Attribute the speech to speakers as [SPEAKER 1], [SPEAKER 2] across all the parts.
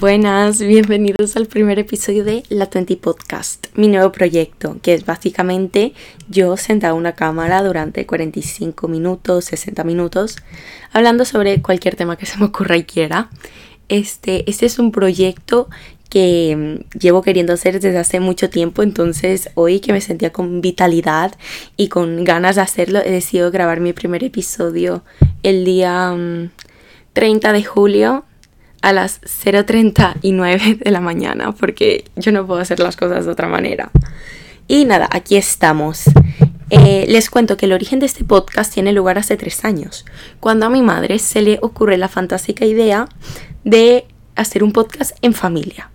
[SPEAKER 1] Buenas, bienvenidos al primer episodio de La 20 Podcast, mi nuevo proyecto, que es básicamente yo sentada en una cámara durante 45 minutos, 60 minutos, hablando sobre cualquier tema que se me ocurra y quiera. Este, este es un proyecto que mm, llevo queriendo hacer desde hace mucho tiempo, entonces hoy que me sentía con vitalidad y con ganas de hacerlo, he decidido grabar mi primer episodio el día 30 mm, de julio a las 0.39 de la mañana porque yo no puedo hacer las cosas de otra manera. Y nada, aquí estamos. Eh, les cuento que el origen de este podcast tiene lugar hace tres años, cuando a mi madre se le ocurre la fantástica idea de hacer un podcast en familia.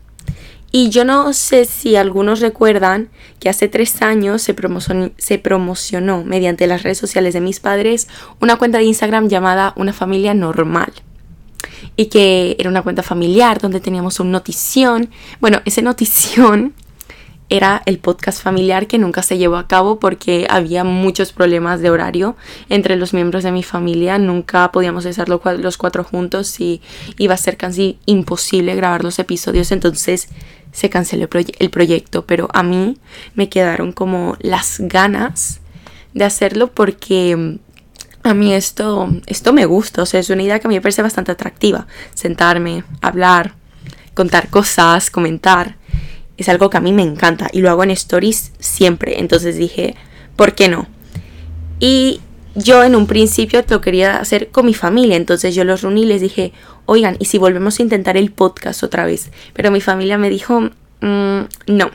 [SPEAKER 1] Y yo no sé si algunos recuerdan que hace tres años se promocionó, se promocionó mediante las redes sociales de mis padres una cuenta de Instagram llamada Una familia normal y que era una cuenta familiar donde teníamos un notición. Bueno, ese notición era el podcast familiar que nunca se llevó a cabo porque había muchos problemas de horario entre los miembros de mi familia. Nunca podíamos estar los cuatro juntos y iba a ser casi imposible grabar los episodios. Entonces se canceló el proyecto. Pero a mí me quedaron como las ganas de hacerlo porque a mí esto, esto me gusta, o sea, es una idea que a mí me parece bastante atractiva. Sentarme, hablar, contar cosas, comentar. Es algo que a mí me encanta y lo hago en stories siempre. Entonces dije, ¿por qué no? Y yo en un principio lo quería hacer con mi familia, entonces yo los reuní y les dije, oigan, ¿y si volvemos a intentar el podcast otra vez? Pero mi familia me dijo, mm, no,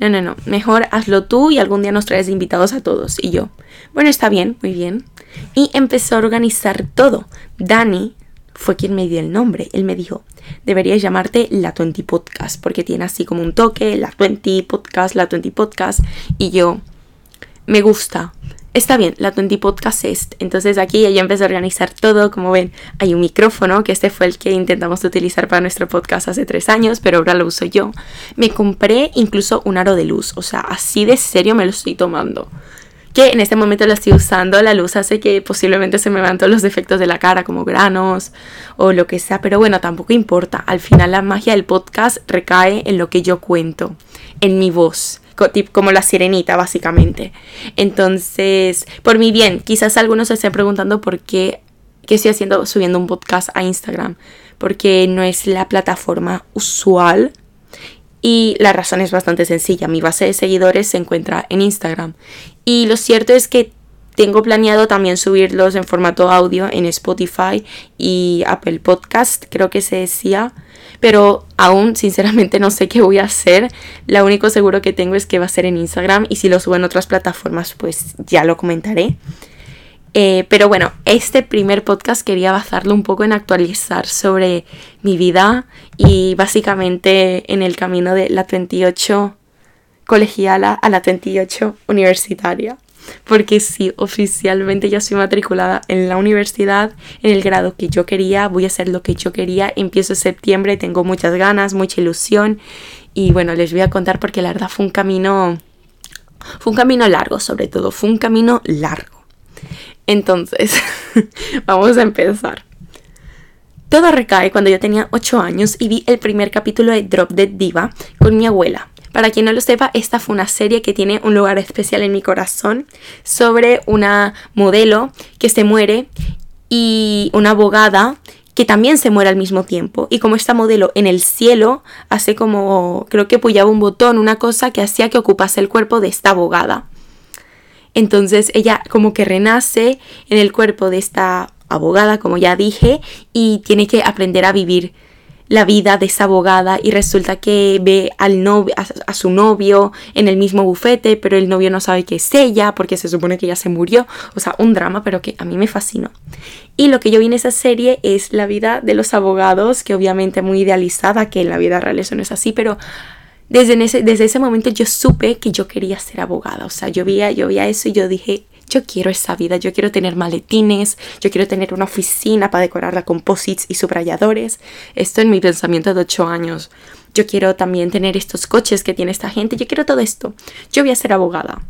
[SPEAKER 1] no, no, no, mejor hazlo tú y algún día nos traes invitados a todos. Y yo, bueno, está bien, muy bien y empezó a organizar todo. Dani fue quien me dio el nombre. Él me dijo, deberías llamarte La 20 Podcast, porque tiene así como un toque, La 20 Podcast, La 20 Podcast. Y yo, me gusta. Está bien, la 20 Podcast es. Entonces aquí ella empezó a organizar todo. Como ven, hay un micrófono, que este fue el que intentamos utilizar para nuestro podcast hace tres años, pero ahora lo uso yo. Me compré incluso un aro de luz. O sea, así de serio me lo estoy tomando que en este momento la estoy usando, la luz hace que posiblemente se me vean todos los defectos de la cara como granos o lo que sea, pero bueno, tampoco importa, al final la magia del podcast recae en lo que yo cuento, en mi voz como la sirenita básicamente. Entonces, por mi bien, quizás algunos se estén preguntando por qué, qué estoy haciendo subiendo un podcast a Instagram, porque no es la plataforma usual y la razón es bastante sencilla. Mi base de seguidores se encuentra en Instagram. Y lo cierto es que tengo planeado también subirlos en formato audio en Spotify y Apple Podcast, creo que se decía. Pero aún sinceramente no sé qué voy a hacer. Lo único seguro que tengo es que va a ser en Instagram y si lo subo en otras plataformas pues ya lo comentaré. Eh, pero bueno, este primer podcast quería basarlo un poco en actualizar sobre mi vida y básicamente en el camino de la 28 colegiala a la 28 universitaria. Porque sí, oficialmente ya soy matriculada en la universidad, en el grado que yo quería, voy a hacer lo que yo quería, empiezo septiembre, tengo muchas ganas, mucha ilusión y bueno, les voy a contar porque la verdad fue un camino, fue un camino largo sobre todo, fue un camino largo. Entonces, vamos a empezar. Todo recae cuando yo tenía 8 años y vi el primer capítulo de Drop Dead Diva con mi abuela. Para quien no lo sepa, esta fue una serie que tiene un lugar especial en mi corazón sobre una modelo que se muere y una abogada que también se muere al mismo tiempo. Y como esta modelo en el cielo hace como, creo que apoyaba un botón, una cosa que hacía que ocupase el cuerpo de esta abogada. Entonces ella como que renace en el cuerpo de esta abogada, como ya dije, y tiene que aprender a vivir la vida de esa abogada y resulta que ve al novio, a, su novio en el mismo bufete, pero el novio no sabe que es ella porque se supone que ella se murió. O sea, un drama, pero que a mí me fascinó. Y lo que yo vi en esa serie es la vida de los abogados, que obviamente muy idealizada, que en la vida real eso no es así, pero desde ese, desde ese momento yo supe que yo quería ser abogada. O sea, yo veía, yo veía eso y yo dije, yo quiero esa vida, yo quiero tener maletines, yo quiero tener una oficina para decorarla con posits y subrayadores. Esto en mi pensamiento de 8 años. Yo quiero también tener estos coches que tiene esta gente, yo quiero todo esto. Yo voy a ser abogada.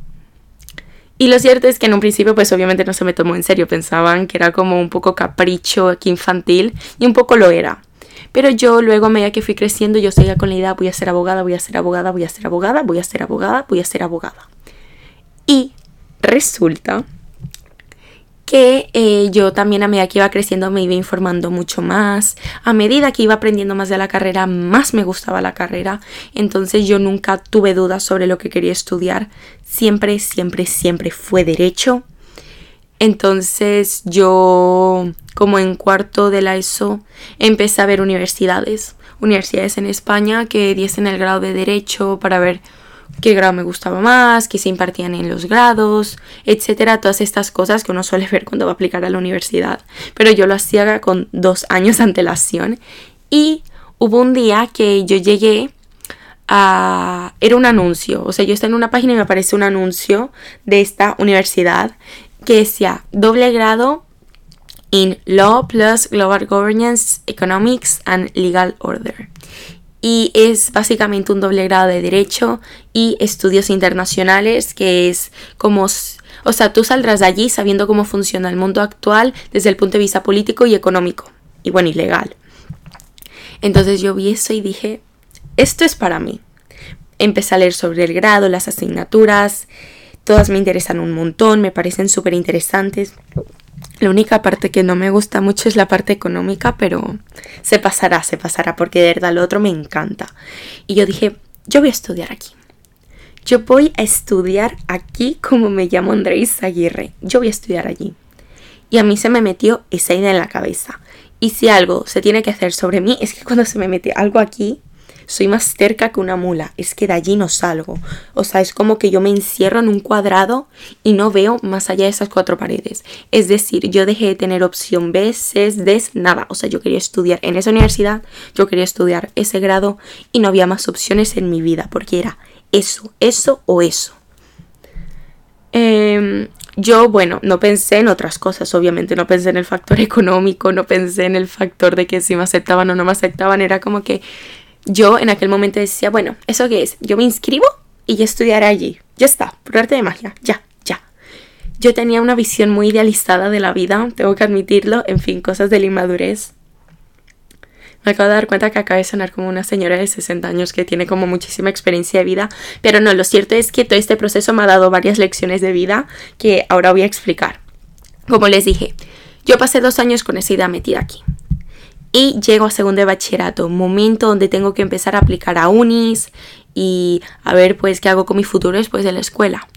[SPEAKER 1] Y lo cierto es que en un principio pues obviamente no se me tomó en serio, pensaban que era como un poco capricho infantil y un poco lo era. Pero yo luego, a medida que fui creciendo, yo seguía con la idea, voy a ser abogada, voy a ser abogada, voy a ser abogada, voy a ser abogada, voy a ser abogada. Y resulta que eh, yo también a medida que iba creciendo me iba informando mucho más. A medida que iba aprendiendo más de la carrera, más me gustaba la carrera. Entonces yo nunca tuve dudas sobre lo que quería estudiar. Siempre, siempre, siempre fue derecho. Entonces yo, como en cuarto de la ESO, empecé a ver universidades. Universidades en España que diesen el grado de derecho para ver qué grado me gustaba más, qué se impartían en los grados, etcétera, todas estas cosas que uno suele ver cuando va a aplicar a la universidad. Pero yo lo hacía con dos años de antelación y hubo un día que yo llegué a... era un anuncio, o sea, yo estaba en una página y me apareció un anuncio de esta universidad que decía doble grado in Law plus Global Governance, Economics and Legal Order y es básicamente un doble grado de Derecho y Estudios Internacionales, que es como... O sea, tú saldrás de allí sabiendo cómo funciona el mundo actual desde el punto de vista político y económico, y bueno, y legal. Entonces yo vi eso y dije, esto es para mí. Empecé a leer sobre el grado, las asignaturas, todas me interesan un montón, me parecen súper interesantes. La única parte que no me gusta mucho es la parte económica, pero se pasará, se pasará, porque de verdad lo otro me encanta. Y yo dije, yo voy a estudiar aquí. Yo voy a estudiar aquí como me llamo Andrés Aguirre. Yo voy a estudiar allí. Y a mí se me metió esa idea en la cabeza. Y si algo se tiene que hacer sobre mí, es que cuando se me mete algo aquí, soy más cerca que una mula, es que de allí no salgo. O sea, es como que yo me encierro en un cuadrado y no veo más allá de esas cuatro paredes. Es decir, yo dejé de tener opción B, C, D, nada. O sea, yo quería estudiar en esa universidad, yo quería estudiar ese grado y no había más opciones en mi vida porque era eso, eso o eso. Em, yo, bueno, no pensé en otras cosas, obviamente, no pensé en el factor económico, no pensé en el factor de que si me aceptaban o no me aceptaban, era como que yo en aquel momento decía, bueno, ¿eso qué es? Yo me inscribo y ya estudiaré allí. Ya está, por arte de magia, ya, ya. Yo tenía una visión muy idealizada de la vida, tengo que admitirlo, en fin, cosas de la inmadurez. Me acabo de dar cuenta que acaba de sonar como una señora de 60 años que tiene como muchísima experiencia de vida, pero no, lo cierto es que todo este proceso me ha dado varias lecciones de vida que ahora voy a explicar. Como les dije, yo pasé dos años con esa idea metida aquí y llego a segundo de bachillerato, momento donde tengo que empezar a aplicar a unis y a ver pues qué hago con mi futuro después de la escuela.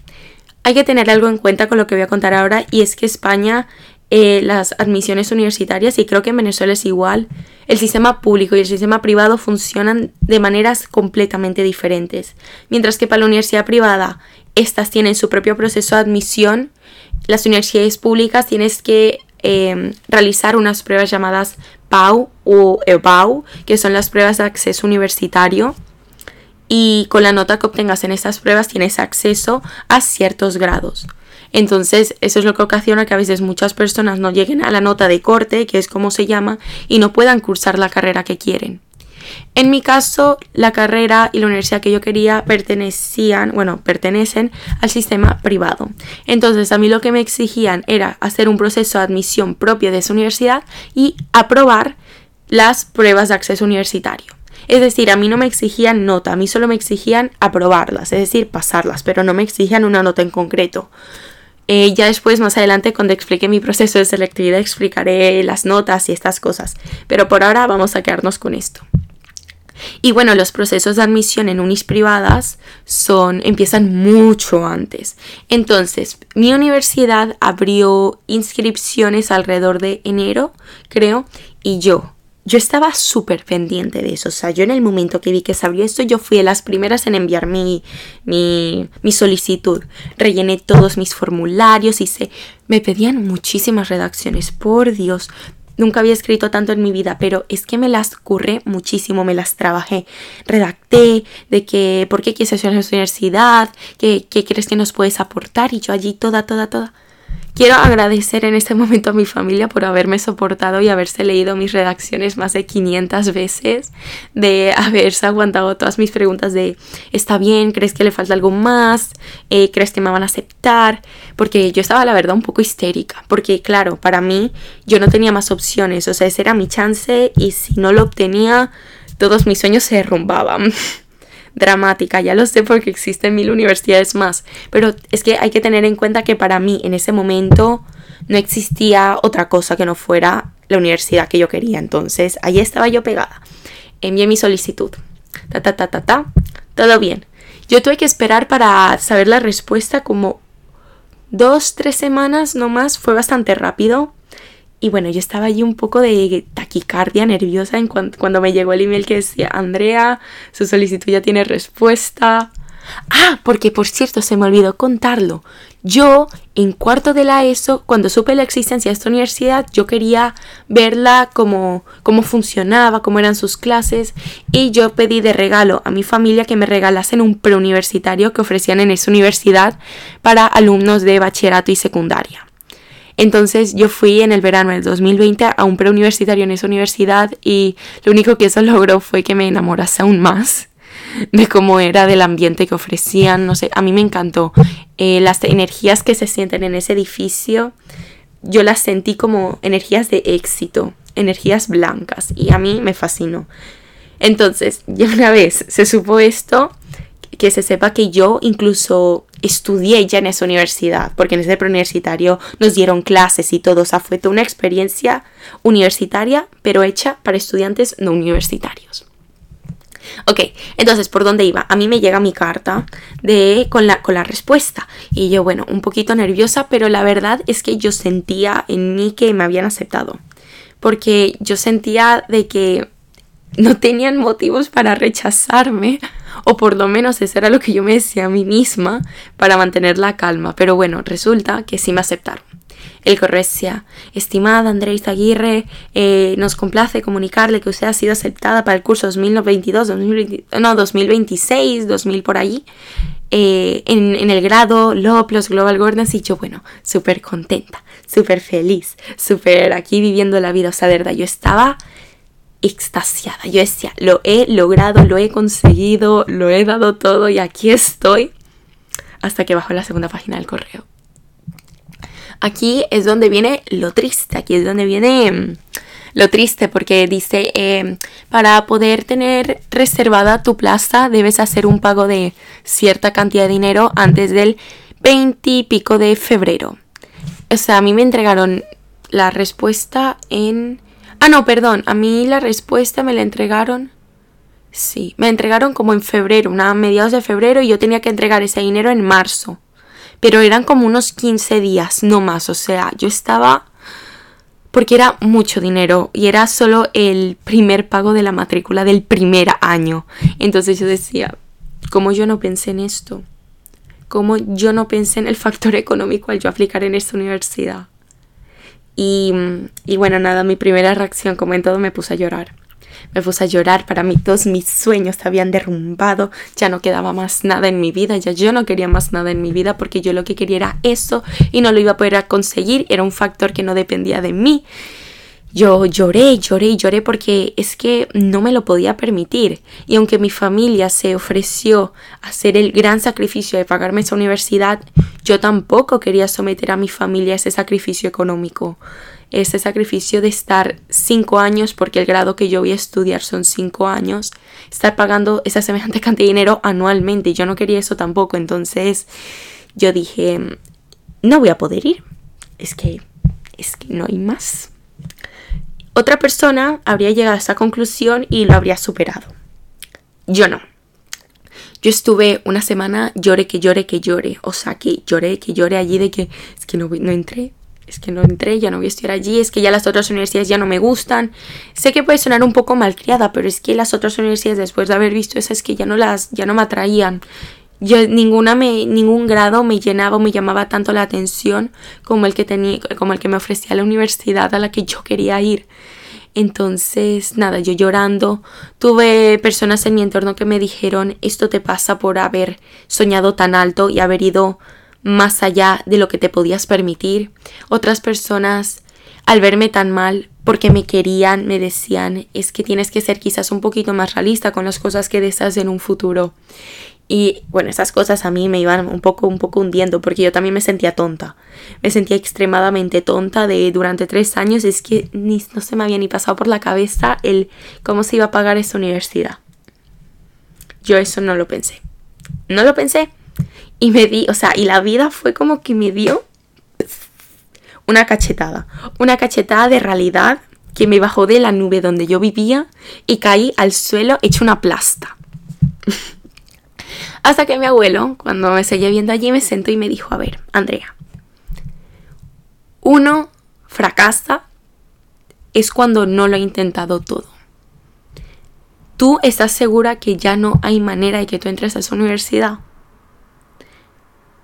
[SPEAKER 1] Hay que tener algo en cuenta con lo que voy a contar ahora y es que España eh, las admisiones universitarias y creo que en Venezuela es igual, el sistema público y el sistema privado funcionan de maneras completamente diferentes. Mientras que para la universidad privada estas tienen su propio proceso de admisión, las universidades públicas tienes que Em, realizar unas pruebas llamadas PAU o EBAU, que son las pruebas de acceso universitario. Y con la nota que obtengas en estas pruebas tienes acceso a ciertos grados. Entonces, eso es lo que ocasiona que a veces muchas personas no lleguen a la nota de corte, que es como se llama, y no puedan cursar la carrera que quieren. En mi caso, la carrera y la universidad que yo quería pertenecían, bueno, pertenecen al sistema privado. Entonces, a mí lo que me exigían era hacer un proceso de admisión propio de esa universidad y aprobar las pruebas de acceso universitario. Es decir, a mí no me exigían nota, a mí solo me exigían aprobarlas, es decir, pasarlas, pero no me exigían una nota en concreto. Eh, ya después, más adelante, cuando explique mi proceso de selectividad, explicaré las notas y estas cosas. Pero por ahora vamos a quedarnos con esto. Y bueno, los procesos de admisión en unis privadas son empiezan mucho antes. Entonces, mi universidad abrió inscripciones alrededor de enero, creo, y yo yo estaba súper pendiente de eso. O sea, yo en el momento que vi que se abrió esto, yo fui de las primeras en enviar mi, mi, solicitud. Rellené todos mis formularios, hice... Me pedían muchísimas redacciones, por Dios. Nunca había escrito tanto en mi vida, pero es que me las curré muchísimo, me las trabajé. Redacté de que por qué quieres estudiar en la universidad, qué, qué crees que nos puedes aportar y yo allí toda, toda, toda. Quiero agradecer en este momento a mi familia por haberme soportado y haberse leído mis redacciones más de 500 veces, de haberse aguantado todas mis preguntas de ¿está bien? ¿Crees que le falta algo más? Eh, ¿Crees que me van a aceptar? Porque yo estaba la verdad un poco histérica, porque claro, para mí yo no tenía más opciones, o sea, ese era mi chance y si no lo obtenía, todos mis sueños se derrumbaban. dramática, ya lo sé porque existen mil universidades más, pero es que hay que tener en cuenta que para mí en ese momento no existía otra cosa que no fuera la universidad que yo quería, entonces ahí estaba yo pegada. Envié mi solicitud. Ta ta ta ta ta. Todo bien. Yo tuve que esperar para saber la respuesta como dos, tres semanas no más. Fue bastante rápido. Y bueno, yo estaba allí un poco de taquicardia nerviosa en cuando me llegó el email que decía, Andrea, su solicitud ya tiene respuesta. Ah, porque por cierto, se me olvidó contarlo. Yo, en cuarto de la ESO, cuando supe la existencia de esta universidad, yo quería verla como cómo funcionaba, cómo eran sus clases, y yo pedí de regalo a mi familia que me regalasen un preuniversitario que ofrecían en esa universidad para alumnos de bachillerato y secundaria. Entonces yo fui en el verano del 2020 a un preuniversitario en esa universidad y lo único que eso logró fue que me enamorase aún más de cómo era, del ambiente que ofrecían, no sé, a mí me encantó. Eh, las energías que se sienten en ese edificio, yo las sentí como energías de éxito, energías blancas y a mí me fascinó. Entonces, ya una vez se supo esto, que se sepa que yo incluso estudié ya en esa universidad, porque en ese preuniversitario nos dieron clases y todo, o sea, fue toda una experiencia universitaria, pero hecha para estudiantes no universitarios. Ok, entonces, ¿por dónde iba? A mí me llega mi carta de, con, la, con la respuesta. Y yo, bueno, un poquito nerviosa, pero la verdad es que yo sentía en mí que me habían aceptado. Porque yo sentía de que no tenían motivos para rechazarme o por lo menos eso era lo que yo me decía a mí misma para mantener la calma. Pero bueno, resulta que sí me aceptaron. El correo decía, estimada Andrés Aguirre, eh, nos complace comunicarle que usted ha sido aceptada para el curso 2022, 2020, no, 2026, 2000 por allí, eh, en, en, el grado LOP, los Global Gordons, y yo, bueno, súper contenta, súper feliz, súper aquí viviendo la vida, o sea, de verdad, yo estaba extasiada. Yo decía, lo he logrado, lo he conseguido, lo he dado todo y aquí estoy. Hasta que bajo la segunda página del correo. Aquí es donde viene lo triste, aquí es donde viene mm, lo triste porque dice, em, para poder tener reservada tu plaza debes hacer un pago de cierta cantidad de dinero antes del 20 y pico de febrero. O sea, a mí me entregaron la respuesta en Ah, no, perdón, a mí la respuesta me la entregaron. Sí, me entregaron como en febrero, una mediados de febrero, y yo tenía que entregar ese dinero en marzo. Pero eran como unos 15 días, no más. O sea, yo estaba. Porque era mucho dinero y era solo el primer pago de la matrícula del primer año. Entonces yo decía, ¿cómo yo no pensé en esto? ¿Cómo yo no pensé en el factor económico al yo aplicar en esta universidad? Y, bueno, nada, mi primera reacción, como en todo, me puse a llorar. Me puse a llorar, para mí todos mis sueños se habían derrumbado, ya no quedaba más nada en mi vida, ya yo no quería más nada en mi vida porque yo lo que quería era eso y no lo iba a poder conseguir, era un factor que no dependía de mí. Yo lloré, lloré y lloré porque es que no me lo podía permitir. Y aunque mi familia se ofreció a hacer el gran sacrificio de pagarme esa universidad, yo tampoco quería someter a mi familia a ese sacrificio económico. Ese sacrificio de estar cinco años, porque el grado que yo voy a estudiar son cinco años, estar pagando esa semejante cantidad de dinero anualmente. Yo no quería eso tampoco. Entonces yo dije, no voy a poder ir. Es que, es que no hay más otra persona habría llegado a esa conclusión y lo habría superado. Yo no. Yo estuve una semana lloré que lloré que lloré. O sea, que lloré que lloré allí de que es que no, no entré. Es que no entré, ya no voy a estudiar allí, es que ya las otras universidades ya no me gustan. Sé que puede sonar un poco malcriada, pero es que las otras universidades después de haber visto esas que ya no las ya no me atraían. Yo, ninguna me, ningún grado me llenaba o me llamaba tanto la atención como el que tenía, como el que me ofrecía la universidad a la que yo quería ir. Entonces, nada, yo llorando, tuve personas en mi entorno que me dijeron, esto te pasa por haber soñado tan alto y haber ido más allá de lo que te podías permitir. Otras personas, al verme tan mal, porque me querían, me decían, es que tienes que ser quizás un poquito más realista con las cosas que deseas en un futuro. Y bueno, esas cosas a mí me iban un poco, un poco hundiendo porque yo también me sentía tonta. Me sentía extremadamente tonta de durante tres años. Es que ni, no se me había ni pasado por la cabeza el cómo se iba a pagar esa universidad. Yo eso no lo pensé. No lo pensé. Y me di, o sea, y la vida fue como que me dio una cachetada. Una cachetada de realidad que me bajó de la nube donde yo vivía y caí al suelo hecho una plasta. Hasta que mi abuelo, cuando me seguía viendo allí, me sentó y me dijo, a ver, Andrea, uno fracasa es cuando no lo ha intentado todo. ¿Tú estás segura que ya no hay manera de que tú entres a esa universidad?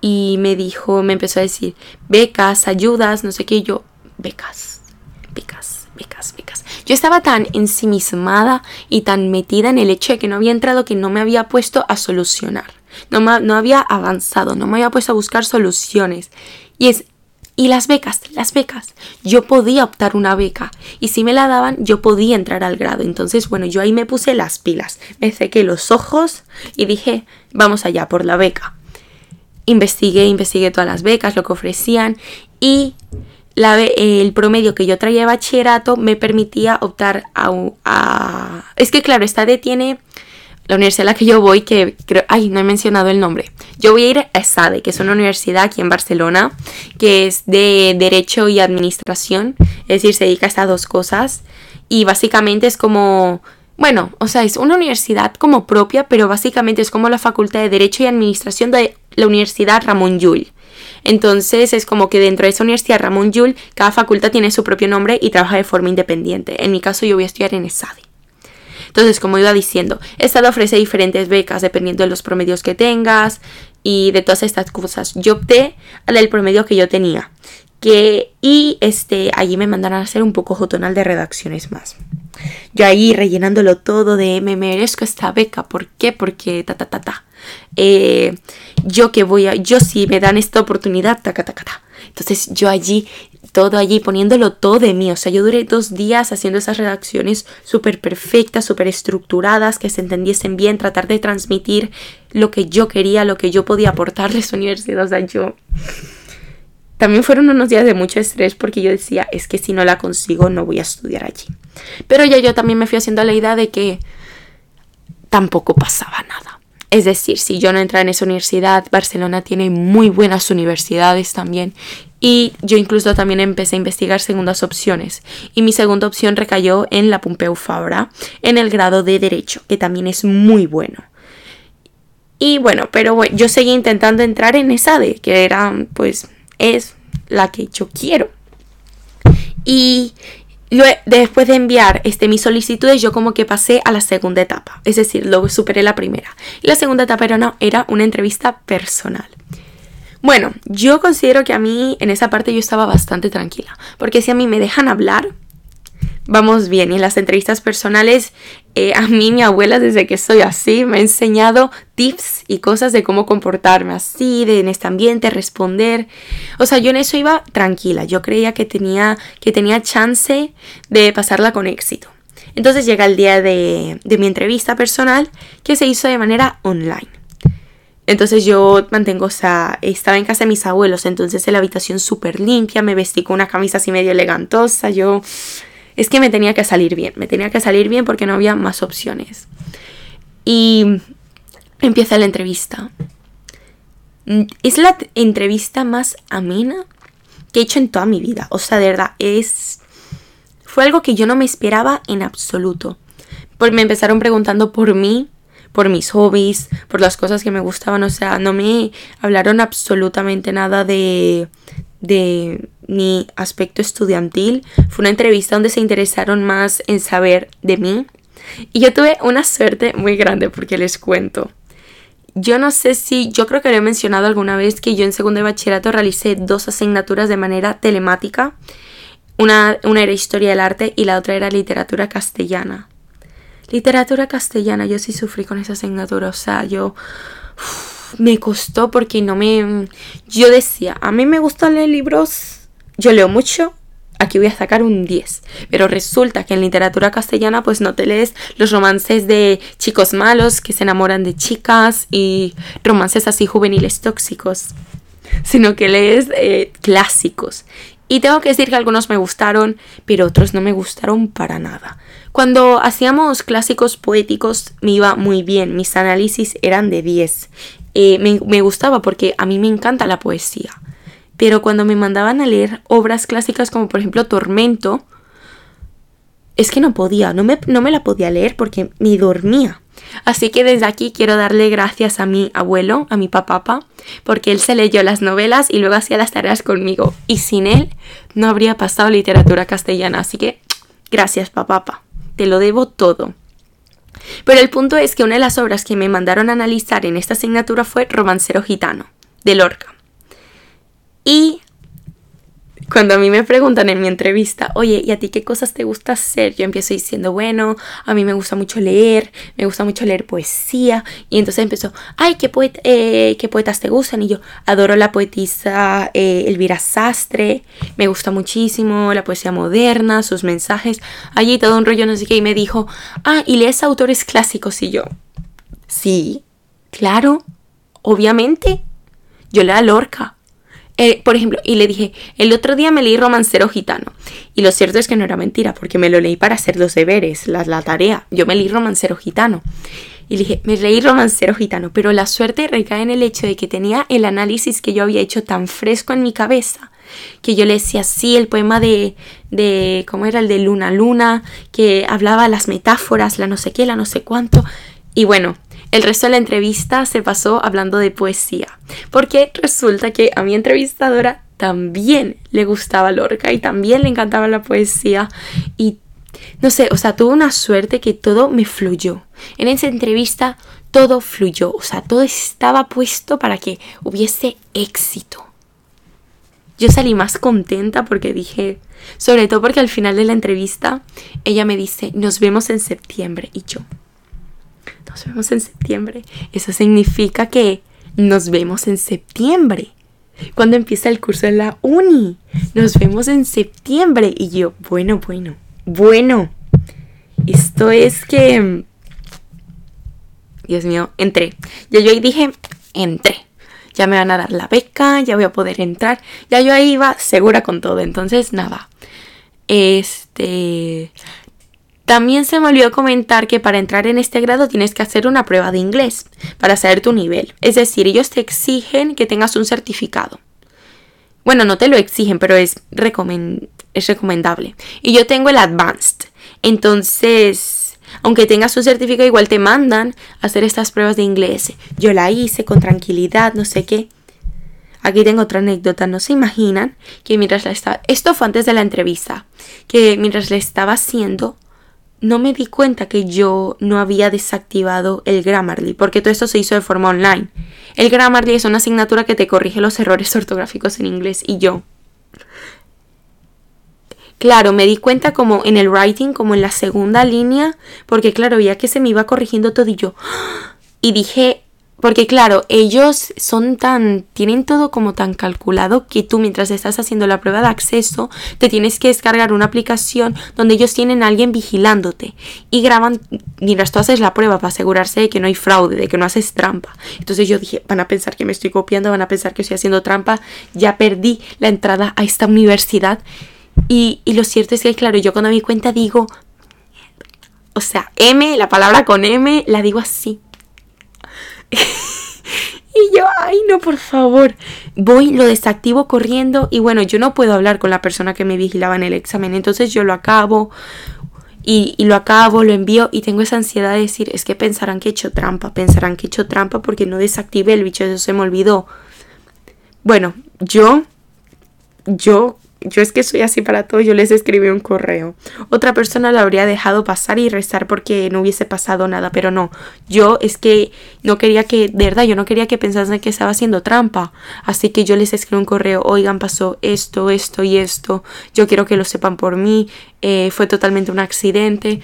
[SPEAKER 1] Y me dijo, me empezó a decir, becas, ayudas, no sé qué, yo, becas, becas, becas, becas. Yo estaba tan ensimismada y tan metida en el hecho de que no había entrado que no me había puesto a solucionar. No, no había avanzado, no me había puesto a buscar soluciones. Y es, y las becas, las becas. Yo podía optar una beca y si me la daban yo podía entrar al grado. Entonces, bueno, yo ahí me puse las pilas, me sequé los ojos y dije, vamos allá por la beca. Investigué, investigué todas las becas, lo que ofrecían y el promedio que yo traía de bachillerato me permitía optar a, Es que claro, esta de tiene la universidad a la que yo voy, que creo, ay, no he mencionado el nombre. Yo voy a ir a ESADE, que es una universidad aquí en Barcelona, que es de Derecho y Administración, es decir, se dedica a estas dos cosas. Y básicamente es como, bueno, o sea, es una universidad como propia, pero básicamente es como la Facultad de Derecho y Administración de la Universidad Ramón Llull. Entonces es como que dentro de esa Universidad Ramón Llull, cada facultad tiene su propio nombre y trabaja de forma independiente. En mi caso yo voy a estudiar en ESADE. Entonces, como iba diciendo, ESADE ofrece diferentes becas dependiendo de los promedios que tengas y de todas estas cosas. Yo opté al del promedio que yo tenía. Que, y este, allí me mandaron a hacer un poco jotonal de redacciones más. Yo ahí rellenándolo todo de me merezco esta beca. ¿Por qué? Porque ta ta ta ta. Eh, yo que voy a, yo si me dan esta oportunidad, ta ta ta ta. Entonces yo allí, todo allí, poniéndolo todo de mí. O sea, yo duré dos días haciendo esas redacciones súper perfectas, súper estructuradas, que se entendiesen bien, tratar de transmitir lo que yo quería, lo que yo podía aportarles a la universidad. O sea, yo... También fueron unos días de mucho estrés porque yo decía, es que si no la consigo no voy a estudiar allí. Pero ya yo también me fui haciendo la idea de que tampoco pasaba nada. Es decir, si yo no entraba en esa universidad, Barcelona tiene muy buenas universidades también. Y yo incluso también empecé a investigar segundas opciones. Y mi segunda opción recayó en la Pompeu Fabra, en el grado de Derecho, que también es muy bueno. Y bueno, pero yo seguí intentando entrar en ESADE, que era, pues, es la que yo quiero. Y después de enviar este, mis solicitudes, yo como que pasé a la segunda etapa. Es decir, luego superé la primera. Y la segunda etapa era una, era una entrevista personal. Bueno, yo considero que a mí en esa parte yo estaba bastante tranquila. Porque si a mí me dejan hablar, vamos bien. Y en las entrevistas personales, eh, a mí mi abuela desde que soy así me ha enseñado tips y cosas de cómo comportarme así, de en este ambiente, responder. O sea, yo en eso iba tranquila. Yo creía que tenía, que tenía chance de pasarla con éxito. Entonces llega el día de, de mi entrevista personal que se hizo de manera online. Entonces yo mantengo, o sea, estaba en casa de mis abuelos, entonces en la habitación súper limpia, me vestí con una camisa así medio elegantosa, yo es que me tenía que salir bien, me tenía que salir bien porque no había más opciones. Y empieza la entrevista. Es la entrevista más amena que he hecho en toda mi vida. O sea, de verdad, es... Fue algo que yo no me esperaba en absoluto. Porque me empezaron preguntando por mí, por mis hobbies, por las cosas que me gustaban. O sea, no me hablaron absolutamente nada de, de mi aspecto estudiantil. Fue una entrevista donde se interesaron más en saber de mí. Y yo tuve una suerte muy grande porque les cuento. Yo no sé si, yo creo que lo he mencionado alguna vez que yo en segundo de bachillerato realicé dos asignaturas de manera telemática. Una era historia del arte y la otra era literatura castellana. Literatura castellana, yo sí sufrí con esa asignatura, o sea, yo me costó porque no me... Yo decía, a mí me gustan leer libros, yo leo mucho, aquí voy a sacar un 10. Pero resulta que en literatura castellana pues no te lees los romances de chicos malos que se enamoran de chicas y romances así juveniles tóxicos, sino que lees eh, clásicos. Y tengo que decir que algunos me gustaron, pero otros no me gustaron para nada. Cuando hacíamos clásicos poéticos me iba muy bien, mis análisis eran de 10. Eh, me, me gustaba porque a mí me encanta la poesía pero cuando me mandaban a leer obras clásicas como por ejemplo Tormento, es que no podía, no me, no me la podía leer porque ni dormía. Así que desde aquí quiero darle gracias a mi abuelo, a mi papá, porque él se leyó las novelas y luego hacía las tareas conmigo. Y sin él no habría pasado literatura castellana. Así que gracias, papá. Te lo debo todo. Pero el punto es que una de las obras que me mandaron a analizar en esta asignatura fue Romancero Gitano, de Lorca. Y cuando a mí me preguntan en mi entrevista, oye, ¿y a ti qué cosas te gusta hacer? Yo empiezo diciendo, bueno, a mí me gusta mucho leer, me gusta mucho leer poesía. Y entonces empezó, ay, ¿qué, eh, ¿qué poetas te gustan? Y yo adoro la poetisa eh, Elvira Sastre, me gusta muchísimo la poesía moderna, sus mensajes. Allí todo un rollo, no sé qué. Y me dijo, ah, ¿y lees autores clásicos? Y yo, sí, claro, obviamente. Yo leo a Lorca, eh, por ejemplo, y le dije, el otro día me leí Romancero Gitano. Y lo cierto es que no era mentira, porque me lo leí para hacer los deberes, la, tarea. Yo me leí Romancero Gitano. Y le dije, me leí Romancero Gitano, pero la suerte recae en el hecho de que tenía el análisis que yo había hecho tan fresco en mi cabeza, que yo le decía, sí, el poema de, de, ¿cómo era? El de Luna Luna, que hablaba las metáforas, la no sé qué, la no sé cuánto. Y bueno, el resto de la entrevista se pasó hablando de poesía, porque resulta que a mi entrevistadora también le gustaba Lorca y también le encantaba la poesía y no sé, o sea, tuve una suerte que todo me fluyó. En esa entrevista todo fluyó, o sea, todo estaba puesto para que hubiese éxito. Yo salí más contenta porque dije, sobre todo porque al final de la entrevista ella me dice, nos vemos en septiembre y yo, nos vemos en septiembre. Eso significa que nos vemos en septiembre. Cuando empieza el curso de la uni. Nos vemos en septiembre. Y yo, bueno, bueno, bueno. Esto es que... Dios mío, entré. Ya yo ahí dije, entré. Ya me van a dar la beca, ya voy a poder entrar. Ya yo ahí iba segura con todo. Entonces, nada. Este... También se me olvidó comentar que para entrar en este grado tienes que hacer una prueba de inglés para saber tu nivel. Es decir, ellos te exigen que tengas un certificado. Bueno, no te lo exigen, pero es, es recomendable. Y yo tengo el Advanced. Entonces, aunque tengas un certificado, igual te mandan hacer estas pruebas de inglés. Yo la hice con tranquilidad, no sé qué. Aquí tengo otra anécdota. No se imaginan que mientras la estaba... Esto fue antes de la entrevista. Que mientras le estaba haciendo, no me di cuenta que yo no había desactivado el Grammarly, porque todo esto se hizo de forma online. El Grammarly es una asignatura que te corrige los errores ortográficos en inglés y yo. Claro, me di cuenta como en el writing, como en la segunda línea, porque claro, ya que se me iba corrigiendo todo y yo. Y dije, porque claro, ellos son tan, tienen todo como tan calculado que tú mientras estás haciendo la prueba de acceso te tienes que descargar una aplicación donde ellos tienen a alguien vigilándote y graban mientras tú haces la prueba para asegurarse de que no hay fraude, de que no haces trampa. Entonces yo dije, van a pensar que me estoy copiando, van a pensar que estoy haciendo trampa, ya perdí la entrada a esta universidad. Y, y lo cierto es que, claro, yo cuando me di cuenta digo, o sea, M, la palabra con M, la digo así y yo, ay no, por favor. Voy, lo desactivo corriendo y bueno, yo no puedo hablar con la persona que me vigilaba en el examen. Entonces yo lo acabo y, lo acabo, lo envío y tengo esa ansiedad de decir, es que pensarán que he hecho trampa, pensarán que he hecho trampa porque no desactivé el bicho, eso se me olvidó. Bueno, yo, yo yo es que soy así para todo, yo les escribí un correo. Otra persona lo habría dejado pasar y rezar porque no hubiese pasado nada, pero no. Yo es que no quería que, de verdad, yo no quería que pensasen que estaba haciendo trampa. Así que yo les escribí un correo, oigan, pasó esto, esto y esto. Yo quiero que lo sepan por mí. Eh, fue totalmente un accidente.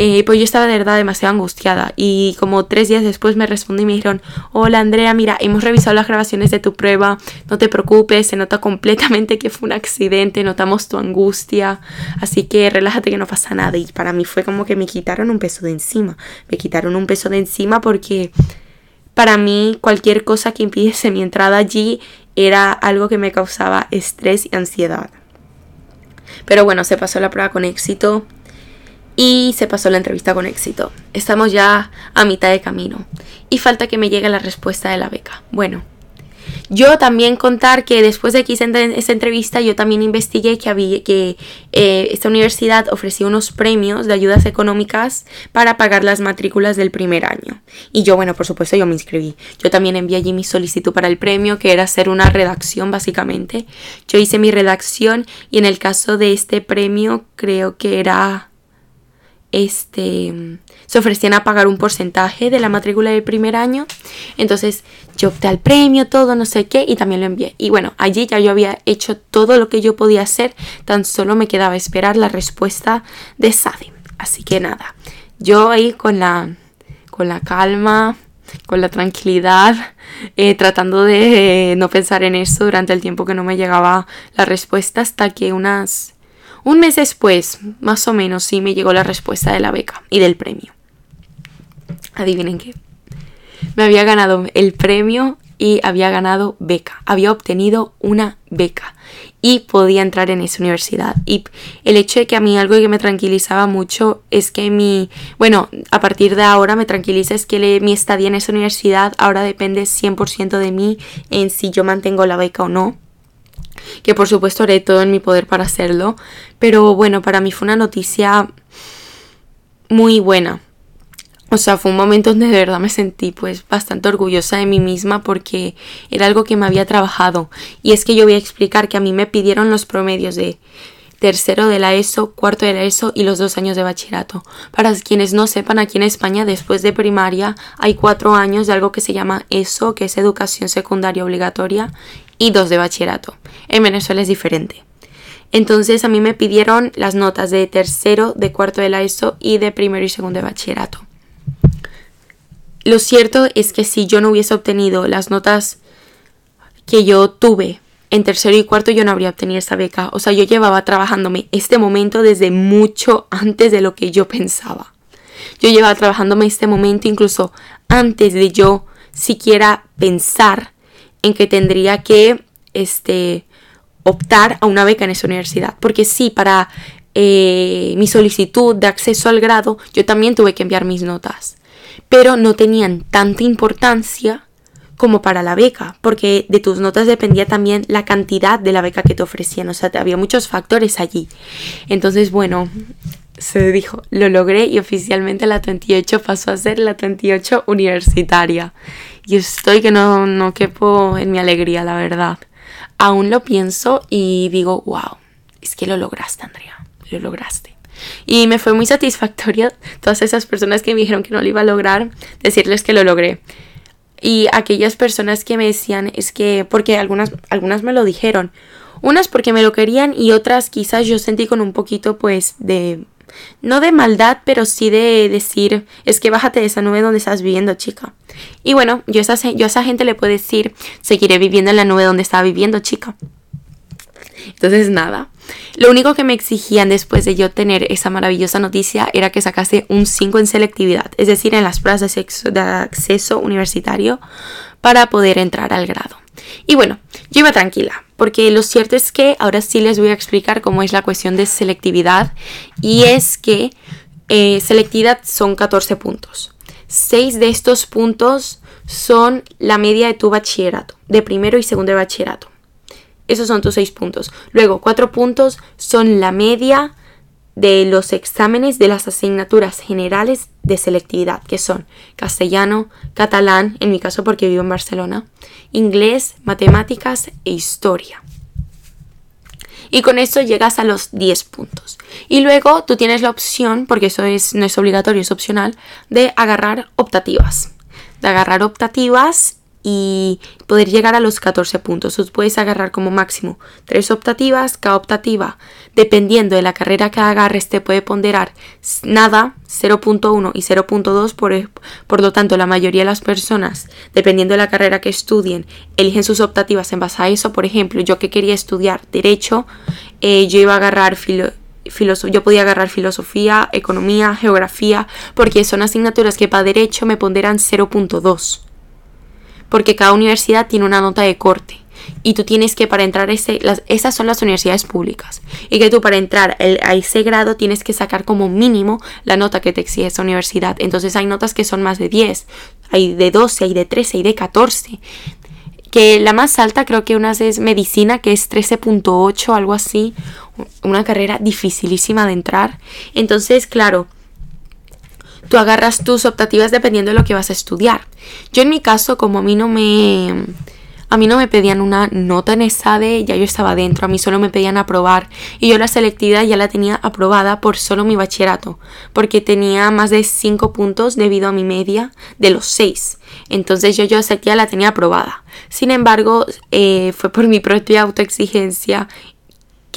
[SPEAKER 1] Eh, pues yo estaba de verdad demasiado angustiada y como tres días después me respondí y me dijeron, hola Andrea, mira, hemos revisado las grabaciones de tu prueba, no te preocupes, se nota completamente que fue un accidente, notamos tu angustia, así que relájate que no pasa nada y para mí fue como que me quitaron un peso de encima, me quitaron un peso de encima porque para mí cualquier cosa que impidiese mi entrada allí era algo que me causaba estrés y ansiedad. Pero bueno, se pasó la prueba con éxito y se pasó la entrevista con éxito. Estamos ya a mitad de camino y falta que me llegue la respuesta de la beca. Bueno, yo también contar que después de que hice esta entrevista, yo también investigué que, había, que eh, esta universidad ofrecía unos premios de ayudas económicas para pagar las matrículas del primer año. Y yo, bueno, por supuesto, yo me inscribí. Yo también envié allí mi solicitud para el premio, que era hacer una redacción básicamente. Yo hice mi redacción y en el caso de este premio creo que era este se ofrecían a pagar un porcentaje de la matrícula del primer año. Entonces yo opté al premio, todo, no sé qué, y también lo envié. Y bueno, allí ya yo había hecho todo lo que yo podía hacer, tan solo me quedaba esperar la respuesta de Sadi. Así que nada, yo ahí con la, con la calma, con la tranquilidad, eh, tratando de no pensar en eso durante el tiempo que no me llegaba la respuesta hasta que unas... Un mes después, más o menos, sí me llegó la respuesta de la beca y del premio. Adivinen qué. Me había ganado el premio y había ganado beca. Había obtenido una beca y podía entrar en esa universidad. Y el hecho de que a mí algo que me tranquilizaba mucho es que mi, bueno, a partir de ahora me tranquiliza es que mi estadía en esa universidad ahora depende 100% de mí en si yo mantengo la beca o no. Que por supuesto haré todo en mi poder para hacerlo. Pero bueno, para mí fue una noticia muy buena o sea, fue un momento donde de verdad me sentí pues bastante orgullosa de mí misma porque era algo que me había trabajado. Y es que yo voy a explicar que a mí me pidieron los promedios de tercero de la ESO, cuarto de la ESO y los dos años de bachillerato. Para quienes no sepan, aquí en España después de primaria hay cuatro años de algo que se llama ESO, que es educación secundaria obligatoria, y dos de bachillerato. En Venezuela es diferente. Entonces a mí me pidieron las notas de tercero, de cuarto de la ESO y de primero y segundo de bachillerato. Lo cierto es que si yo no hubiese obtenido las notas que yo tuve en tercero y cuarto, yo no habría obtenido esta beca. O sea, yo llevaba trabajándome este momento desde mucho antes de lo que yo pensaba. Yo llevaba trabajándome este momento incluso antes de yo siquiera pensar en que tendría que este, optar a una beca en esa universidad. Porque sí, para eh, mi solicitud de acceso al grado, yo también tuve que enviar mis notas pero no tenían tanta importancia como para la beca, porque de tus notas dependía también la cantidad de la beca que te ofrecían, o sea, había muchos factores allí. Entonces, bueno, se dijo, lo logré y oficialmente la 28 pasó a ser la 28 universitaria. Y estoy que no, no quepo en mi alegría, la verdad. Aún lo pienso y digo, wow, es que lo lograste, Andrea, lo lograste. Y me fue muy satisfactoria todas esas personas que me dijeron que no lo iba a lograr, decirles que lo logré. Y aquellas personas que me decían es que, porque algunas, algunas me lo dijeron, unas porque me lo querían y otras quizás yo sentí con un poquito pues de, no de maldad, pero sí de decir, es que bájate de esa nube donde estás viviendo, chica. Y bueno, yo, esa, yo a esa gente le puedo decir, seguiré viviendo en la nube donde estaba viviendo, chica. Entonces, nada. Lo único que me exigían después de yo tener esa maravillosa noticia era que sacase un 5 en selectividad, es decir, en las pruebas de, acceso universitario para poder entrar al grado. Y bueno, yo iba tranquila, porque lo cierto es que ahora sí les voy a explicar cómo es la cuestión de selectividad y es que eh, selectividad son 14 puntos. 6 de estos puntos son la media de tu bachillerato, de primero y segundo de bachillerato. Esos son tus seis puntos. Luego, cuatro puntos son la media de los exámenes de las asignaturas generales de selectividad, que son castellano, catalán, en mi caso porque vivo en Barcelona, inglés, matemáticas e historia. Y con eso llegas a los 10 puntos. Y luego tú tienes la opción, porque eso es, no es obligatorio, es opcional, de agarrar optativas. De agarrar optativas y poder llegar a los 14 puntos. Tú puedes agarrar como máximo tres optativas, cada optativa, dependiendo de la carrera que agarres, te puede ponderar nada, 0.1 y 0.2, por, por lo tanto la mayoría de las personas, dependiendo de la carrera que estudien, eligen sus optativas en base a eso. Por ejemplo, yo que quería estudiar derecho, eh, yo iba a agarrar filo yo podía agarrar filosofía, economía, geografía, porque son asignaturas que para derecho me ponderan 0.2. Porque cada universidad tiene una nota de corte. Y tú tienes que para entrar a ese, las, esas son las universidades públicas. Y que tú para entrar a ese grado tienes que sacar como mínimo la nota que te exige esa universidad. Entonces hay notas que son más de 10, hay de 12, hay de 13, hay de 14 que la más alta creo que una es medicina, que es 13.8, algo así, una carrera dificilísima de entrar. Entonces, claro, tú agarras tus optativas dependiendo de lo que vas a estudiar. Yo en mi caso, como a mí no me a mí no me pedían una nota en ESADE, ya yo estaba dentro, a mí solo me pedían aprobar y yo la selectividad ya la tenía aprobada por solo mi bachillerato, porque tenía más de 5 puntos debido a mi media de los 6. Entonces yo, yo ya la tenía aprobada. Sin embargo, eh, fue por mi propia autoexigencia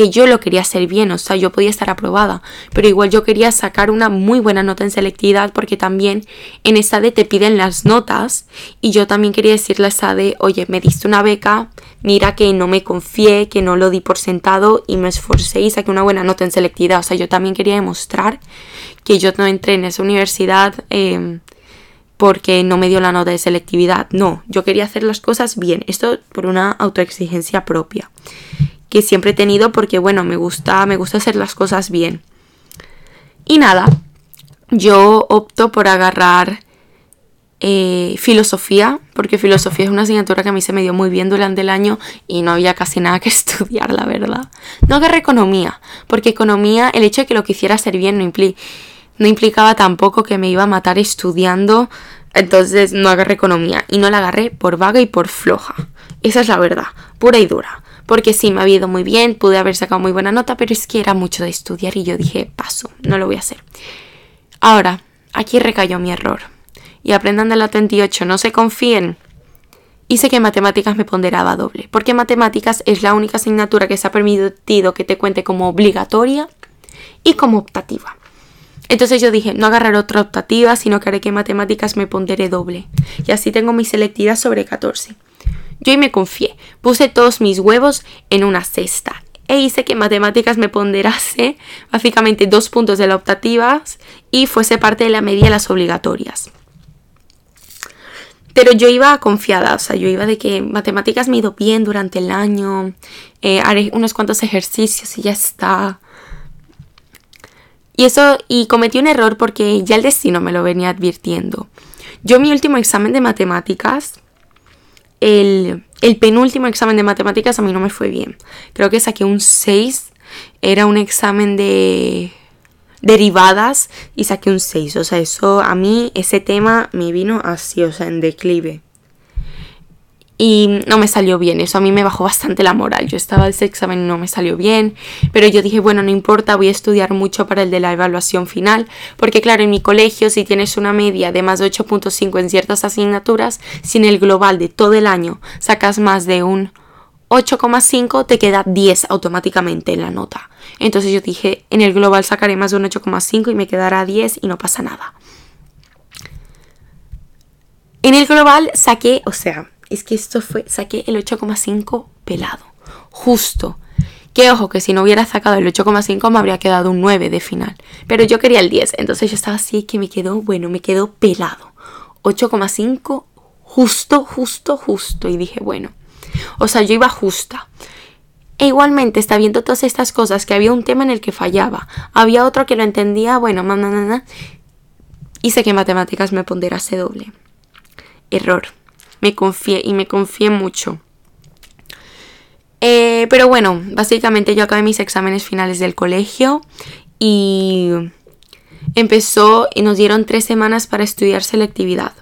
[SPEAKER 1] que yo lo quería hacer bien, o sea, yo podía estar aprobada, pero igual yo quería sacar una muy buena nota en selectividad porque también en ESADE te piden las notas y yo también quería decirle a ESADE, oye, me diste una beca, mira que no me confié, que no lo di por sentado y me esforcé y saqué una buena nota en selectividad, o sea, yo también quería demostrar que yo no entré en esa universidad em, porque no me dio la nota de selectividad, no, yo quería hacer las cosas bien, esto por una autoexigencia propia que siempre he tenido porque bueno, me gusta, me gusta hacer las cosas bien. Y nada, yo opto por agarrar eh, filosofía, porque filosofía es una asignatura que a mí se me dio muy bien durante el año y no había casi nada que estudiar, la verdad. No agarré economía, porque economía, el hecho de que lo quisiera hacer bien no, no implicaba tampoco que me iba a matar estudiando, entonces no agarré economía y no la agarré por vaga y por floja. Esa es la verdad, pura y dura porque sí, me había ido muy bien, pude haber sacado muy buena nota, pero es que era mucho de estudiar y yo dije, paso, no lo voy a hacer. Ahora, aquí recayó mi error. Y aprendan de la 28, no se confíen. Hice que matemáticas me ponderaba doble, porque matemáticas es la única asignatura que se ha permitido que te cuente como obligatoria y como optativa. Entonces yo dije, no agarrar otra optativa, sino que haré que matemáticas me pondere doble. Y así tengo mi selectividad sobre 14. Yo y me confié, puse todos mis huevos en una cesta e hice que matemáticas me ponderase básicamente dos puntos de la optativa y fuese parte de la media de las obligatorias. Pero yo iba confiada, o sea, yo iba de que matemáticas me ido bien durante el año, eh, haré unos cuantos ejercicios y ya está. Y eso, y cometí un error porque ya el destino me lo venía advirtiendo. Yo mi último examen de matemáticas el, penúltimo examen de matemáticas a mí no me fue bien. Creo que saqué un 6. Era un examen de derivadas y saqué un 6. O sea, eso a mí, ese tema me vino así, o sea, en declive y no me salió bien. Eso a mí me bajó bastante la moral. Yo estaba ese examen y no me salió bien, pero yo dije, bueno, no importa, voy a estudiar mucho para el de la evaluación final, porque claro, en mi colegio si tienes una media de más de 8.5 en ciertas asignaturas, si en el global de todo el año sacas más de un 8,5 te queda 10 automáticamente en la nota. Entonces yo dije, en el global sacaré más de un 8,5 y me quedará 10 y no pasa nada. En el global saqué, o sea, es que esto fue, saqué el 8,5 pelado, justo. Que ojo, que si no hubiera sacado el 8,5 me habría quedado un 9 de final. Pero yo quería el 10, entonces yo estaba así que me quedó, bueno, me quedó pelado. 8,5 justo, justo, justo. Y dije, bueno, o sea, yo iba justa. E igualmente está viendo todas estas cosas, que había un tema en el que fallaba, había otro que lo entendía, bueno, mamá, hice que matemáticas me ponderase doble. Error me confié y me confié mucho. Eh, pero bueno, básicamente yo acabé mis exámenes finales del colegio y empezó y nos dieron tres semanas para estudiar selectividad.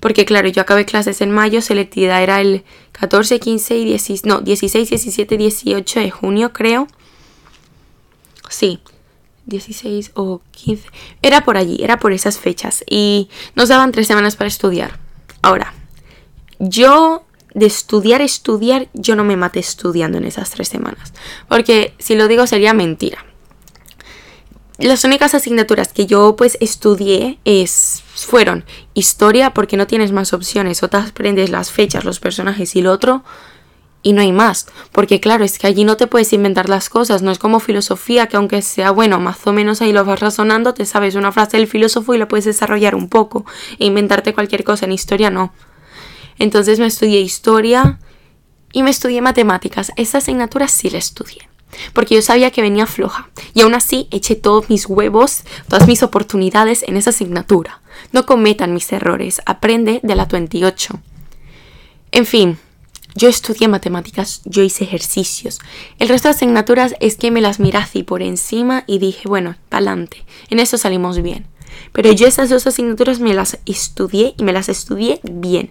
[SPEAKER 1] Porque claro, yo acabé clases en mayo, selectividad era el 14, 15 y 16, no, 16, 17, 18 de junio creo. Sí, 16 o 15. Era por allí, era por esas fechas. Y nos daban tres semanas para estudiar. Ahora, yo de estudiar, estudiar, yo no me maté estudiando en esas tres semanas. Porque si lo digo sería mentira. Las únicas asignaturas que yo pues estudié es, fueron historia porque no tienes más opciones. O te aprendes las fechas, los personajes y lo otro y no hay más. Porque claro, es que allí no te puedes inventar las cosas, no es como filosofía, que aunque sea bueno, más o menos ahí lo vas razonando, te sabes una frase del filósofo y la puedes desarrollar un poco e inventarte cualquier cosa. En historia no. Entonces me estudié historia y me estudié matemáticas. Esa asignatura sí la estudié. Porque yo sabía que venía floja. Y aún así eché todos mis huevos, todas mis oportunidades en esa asignatura. No cometan mis errores. Aprende de la 28. En fin, yo estudié matemáticas, yo hice ejercicios. El resto de asignaturas es que me las miré así por encima y dije, bueno, pa'lante. En eso salimos bien. Pero yo esas dos asignaturas me las estudié y me las estudié bien.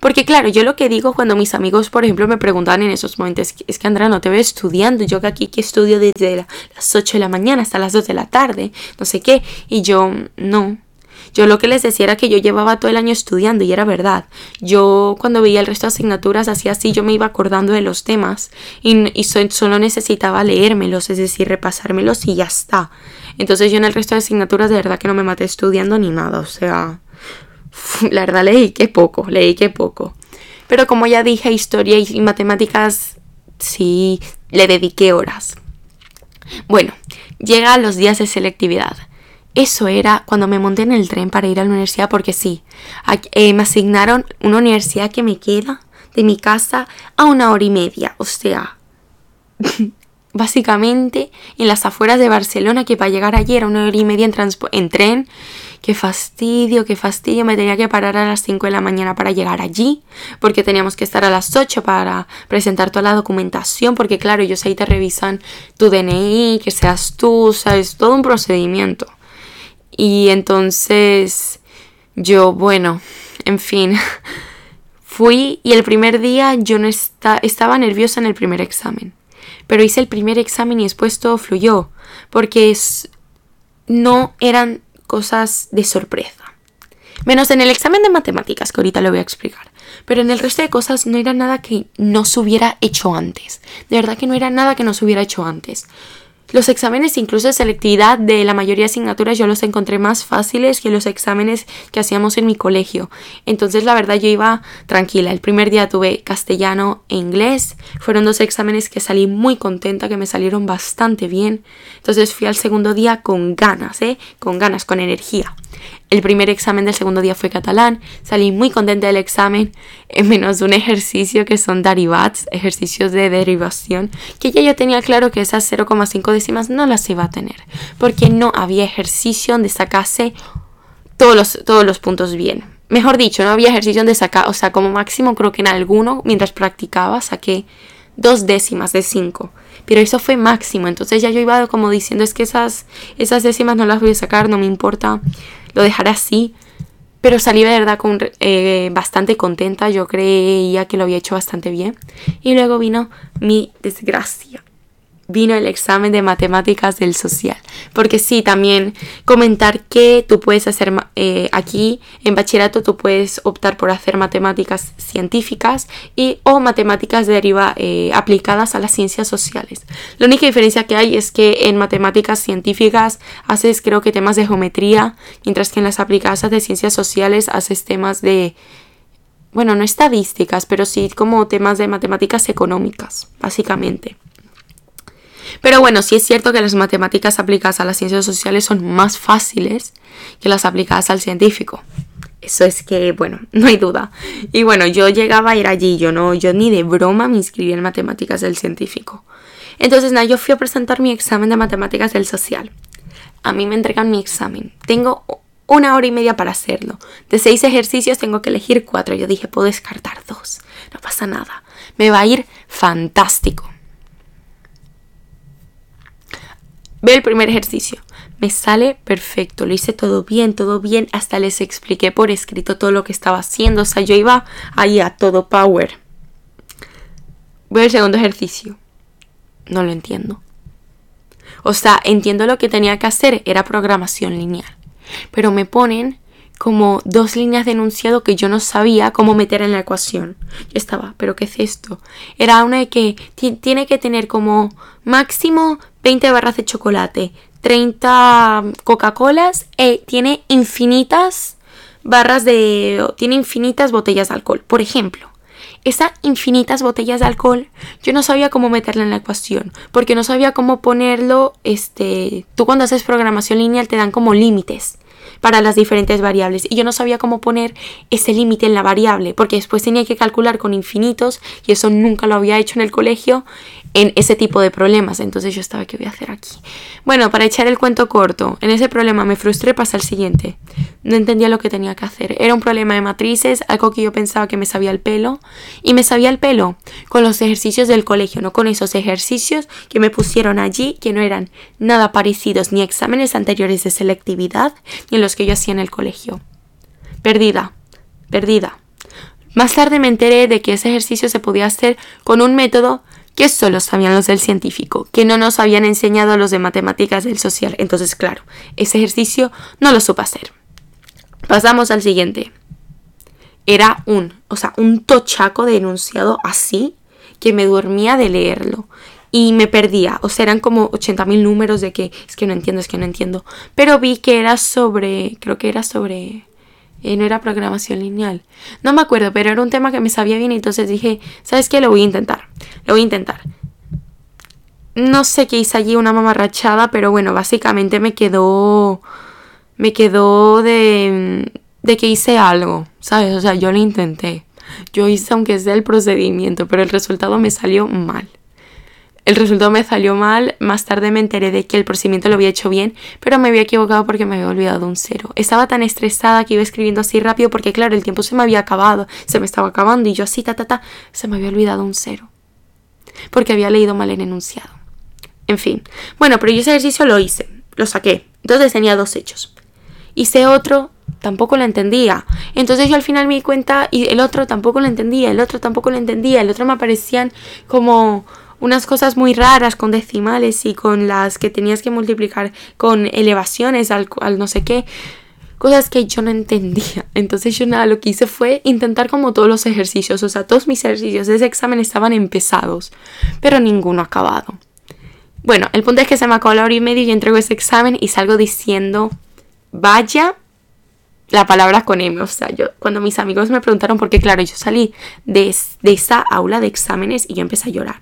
[SPEAKER 1] Porque claro, yo lo que digo cuando mis amigos, por ejemplo, me preguntan en esos momentos, es que Andrea, no te veo estudiando, yo aquí que estudio desde las 8 de la mañana hasta las 2 de la tarde, no sé qué, y yo no, yo lo que les decía era que yo llevaba todo el año estudiando y era verdad. Yo cuando veía el resto de asignaturas hacía así, yo me iba acordando de los temas y, solo necesitaba leérmelos, es decir, repasármelos y ya está. Entonces yo en el resto de asignaturas de verdad que no me maté estudiando ni nada, o sea, la verdad leí que poco, leí que poco. Pero como ya dije, historia y matemáticas sí le dediqué horas. Bueno, llega los días de selectividad. Eso era cuando me monté en el tren para ir a la universidad porque sí, eh, me asignaron una universidad que me queda de mi casa a una hora y media. O sea, básicamente en las afueras de Barcelona que para llegar allí era una hora y media en, en tren. Qué fastidio, qué fastidio. Me tenía que parar a las 5 de la mañana para llegar allí, porque teníamos que estar a las 8 para presentar toda la documentación, porque claro, ellos ahí te revisan tu DNI, que seas tú, sabes, todo un procedimiento. Y entonces yo, bueno, en fin, fui y el primer día yo no estaba nerviosa en el primer examen. Pero hice el primer examen y después todo fluyó, porque no eran cosas de sorpresa. Menos en el examen de matemáticas, que ahorita lo voy a explicar. Pero en el resto de cosas no era nada que no se hubiera hecho antes. De verdad que no era nada que no se hubiera hecho antes. Los exámenes incluso de selectividad de la mayoría de asignaturas yo los encontré más fáciles que los exámenes que hacíamos en mi colegio. Entonces la verdad yo iba tranquila. El primer día tuve castellano e inglés. Fueron dos exámenes que salí muy contenta, que me salieron bastante bien. Entonces fui al segundo día con ganas, ¿eh? Con ganas, con energía. El primer examen del segundo día fue catalán, salí muy contenta del examen, en menos un ejercicio que son derivats, ejercicios de derivación, que ya yo tenía claro que esas 0,5 décimas no las iba a tener, porque no había ejercicio donde sacase todos los, todos los puntos bien. Mejor dicho, no había ejercicio donde sacar, o sea, como máximo creo que en alguno, mientras practicaba, saqué dos décimas de 5 pero eso fue máximo. Entonces ya yo iba como diciendo, es que esas, esas décimas no las voy a sacar, no me importa lo dejaré así. Pero salí de verdad con, eh, bastante contenta, yo creía que lo había hecho bastante bien. Y luego vino mi desgracia vino el examen de matemáticas del social. Porque sí, también comentar que tú puedes hacer eh, aquí en bachillerato, tú puedes optar por hacer matemáticas científicas y o matemáticas deriva, eh, aplicadas a las ciencias sociales. La única diferencia que hay es que en matemáticas científicas haces creo que temas de geometría, mientras que en las aplicadas de ciencias sociales haces temas de bueno, no estadísticas, pero sí como temas de matemáticas económicas, básicamente. Pero bueno, sí es cierto que las matemáticas aplicadas a las ciencias sociales son más fáciles que las aplicadas al científico. Eso es que, bueno, no hay duda. Y bueno, yo llegaba a ir allí, yo no, yo ni de broma me inscribí en matemáticas del científico. Entonces, nada, yo fui a presentar mi examen de matemáticas del social. A mí me entregan mi examen. Tengo una hora y media para hacerlo. De seis ejercicios tengo que elegir cuatro. Yo dije, puedo descartar dos. No pasa nada. Me va a ir fantástico. Veo el primer ejercicio. Me sale perfecto, lo hice todo bien, todo bien, hasta les expliqué por escrito todo lo que estaba haciendo, o sea, yo iba ahí a todo power. Veo el segundo ejercicio. No lo entiendo. O sea, entiendo lo que tenía que hacer, era programación lineal. Pero me ponen como dos líneas de enunciado que yo no sabía cómo meter en la ecuación. Yo estaba, ¿pero qué es esto? Era una de que tiene que tener como máximo 20 barras de chocolate, 30 Coca-Colas e tiene infinitas barras de... tiene infinitas botellas de alcohol. Por ejemplo, esas infinitas botellas de alcohol, yo no sabía cómo meterla en la ecuación, porque no sabía cómo ponerlo, este, tú cuando haces programación lineal te dan como límites para las diferentes variables y yo no sabía cómo poner ese límite en la variable porque después tenía que calcular con infinitos y eso nunca lo había hecho en el colegio en ese tipo de problemas. Entonces yo estaba, ¿qué voy a hacer aquí? Bueno, para echar el cuento corto, en ese problema me frustré, pasa el siguiente. No entendía lo que tenía que hacer. Era un problema de matrices, algo que yo pensaba que me sabía el pelo. Y me sabía el pelo con los ejercicios del colegio, no con esos ejercicios que me pusieron allí, que no eran nada parecidos ni exámenes anteriores de selectividad, ni los que yo hacía en el colegio. Perdida, perdida. Más tarde me enteré de que ese ejercicio se podía hacer con un método que solo sabían los del científico, que no nos habían enseñado los de matemáticas del social. Entonces, claro, ese ejercicio no lo supe hacer. Pasamos al siguiente. Era un, o sea, un tochaco de enunciado así que me dormía de leerlo y me perdía. O sea, eran como 80.000 números de que es que no entiendo, es que no entiendo. Pero vi que era sobre, creo que era sobre eh, no era programación lineal. No me acuerdo, pero era un tema que me sabía bien entonces dije, ¿sabes qué? Lo voy a intentar. Lo voy a intentar. No sé qué hice allí, una mamarrachada, pero bueno, básicamente me quedó... Me quedó de... de que hice algo, ¿sabes? O sea, yo lo intenté. Yo hice aunque sea el procedimiento, pero el resultado me salió mal. El resultado me salió mal, más tarde me enteré de que el procedimiento lo había hecho bien, pero me había equivocado porque me había olvidado un cero. Estaba tan estresada que iba escribiendo así rápido porque claro, el tiempo se me había acabado, se me estaba acabando y yo así, ta, ta, ta, se me había olvidado un cero. Porque había leído mal el enunciado. En fin. Bueno, pero yo ese ejercicio lo hice, lo saqué. Entonces tenía dos hechos. Hice otro, tampoco lo entendía. Entonces yo al final me di cuenta y el otro tampoco lo entendía, el otro tampoco lo entendía, el otro me aparecían como unas cosas muy raras con decimales y con las que tenías que multiplicar con elevaciones al, no sé qué cosas que yo no entendía. Entonces yo nada, lo que hice fue intentar como todos los ejercicios, o sea, todos mis ejercicios de ese examen estaban empezados, pero ninguno acabado. Bueno, el punto es que se me acabó la hora y media y yo entrego ese examen y salgo diciendo, vaya la palabra con M. O sea, yo cuando mis amigos me preguntaron, porque claro, yo salí de, de esa aula de exámenes y yo empecé a llorar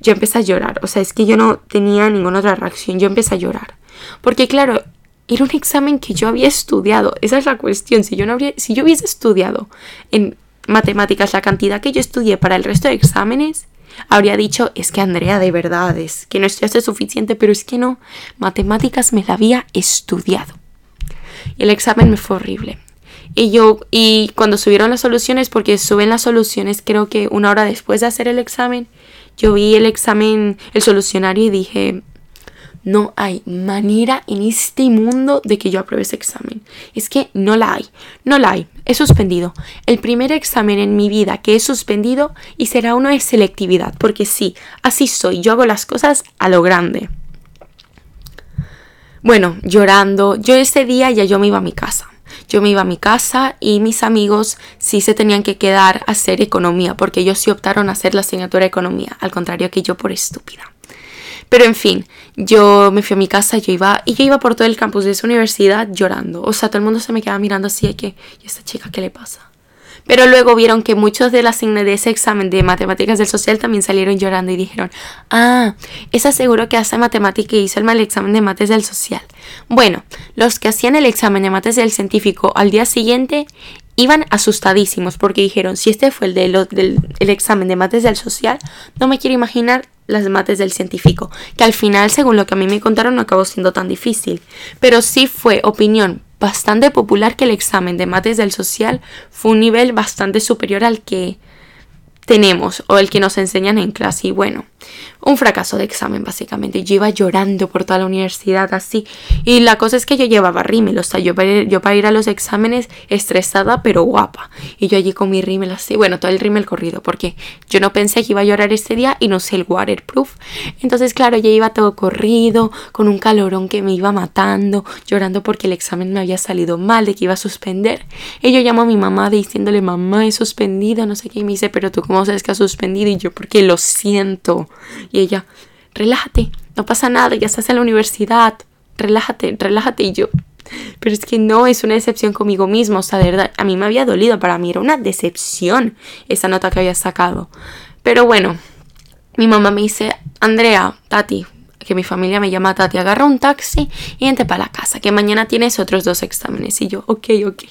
[SPEAKER 1] yo empecé a llorar. O sea, es que yo no tenía ninguna otra reacción. Yo empecé a llorar. Porque claro, era un examen que yo había estudiado. Esa es la cuestión. Si yo, no habría, si yo hubiese estudiado en matemáticas la cantidad que yo estudié para el resto de exámenes, habría dicho, es que Andrea, de verdad, es que no estudiaste suficiente, pero es que no, matemáticas me la había estudiado. Y el examen me fue horrible. Y yo, y cuando subieron las soluciones, porque suben las soluciones creo que una hora después de hacer el examen, yo vi el examen, el solucionario y dije, no hay manera en este mundo de que yo apruebe ese examen. Es que no la hay, no la hay. He suspendido. El primer examen en mi vida que he suspendido y será uno de selectividad, porque sí, así soy, yo hago las cosas a lo grande. Bueno, llorando, yo ese día ya yo me iba a mi casa. Yo me iba a mi casa y mis amigos sí se tenían que quedar a hacer economía, porque ellos sí optaron a hacer la asignatura de economía, al contrario que yo por estúpida. Pero en fin, yo me fui a mi casa, yo iba, y yo iba por todo el campus de esa universidad llorando. O sea, todo el mundo se me quedaba mirando así de que, ¿y esta chica qué le pasa? Pero luego vieron que muchos de, las, de ese examen de matemáticas del social también salieron llorando y dijeron, ah, es seguro que hace matemática y hizo el mal examen de mates del social. Bueno, los que hacían el examen de mates del científico al día siguiente iban asustadísimos porque dijeron, si este fue el, de del el examen de mates del social, no me quiero imaginar las mates del científico, que al final, según lo que a mí me contaron, no acabó siendo tan difícil. Pero sí fue opinión bastante popular que el examen de mates del social fue un nivel bastante superior al que tenemos o el que nos enseñan en clase. Y bueno, un fracaso de examen básicamente. Yo iba llorando por toda la universidad así. Y la cosa es que yo llevaba rímel, o sea, yo para, ir, yo para ir a los exámenes estresada pero guapa. Y yo allí con mi rímel así, bueno, todo el rímel corrido, porque yo no pensé que iba a llorar este día y no sé el waterproof. Entonces, claro, yo iba todo corrido, con un calorón que me iba matando, llorando porque el examen me había salido mal, de que iba a suspender. Y yo llamo a mi mamá diciéndole, mamá, he suspendido, no sé qué. Y me dice, pero tú cómo sabes que has suspendido? Y yo, porque lo siento. Y ella, relájate, no pasa nada, ya estás en la universidad, relájate, relájate. Y yo, pero es que no es una decepción conmigo mismo, o sea, de verdad, a mí me había dolido, para mí era una decepción esa nota que había sacado. Pero bueno, mi mamá me dice, Andrea, Tati, que mi familia me llama Tati, agarra un taxi y vente para la casa, que mañana tienes otros dos exámenes. Y yo, ok, ok.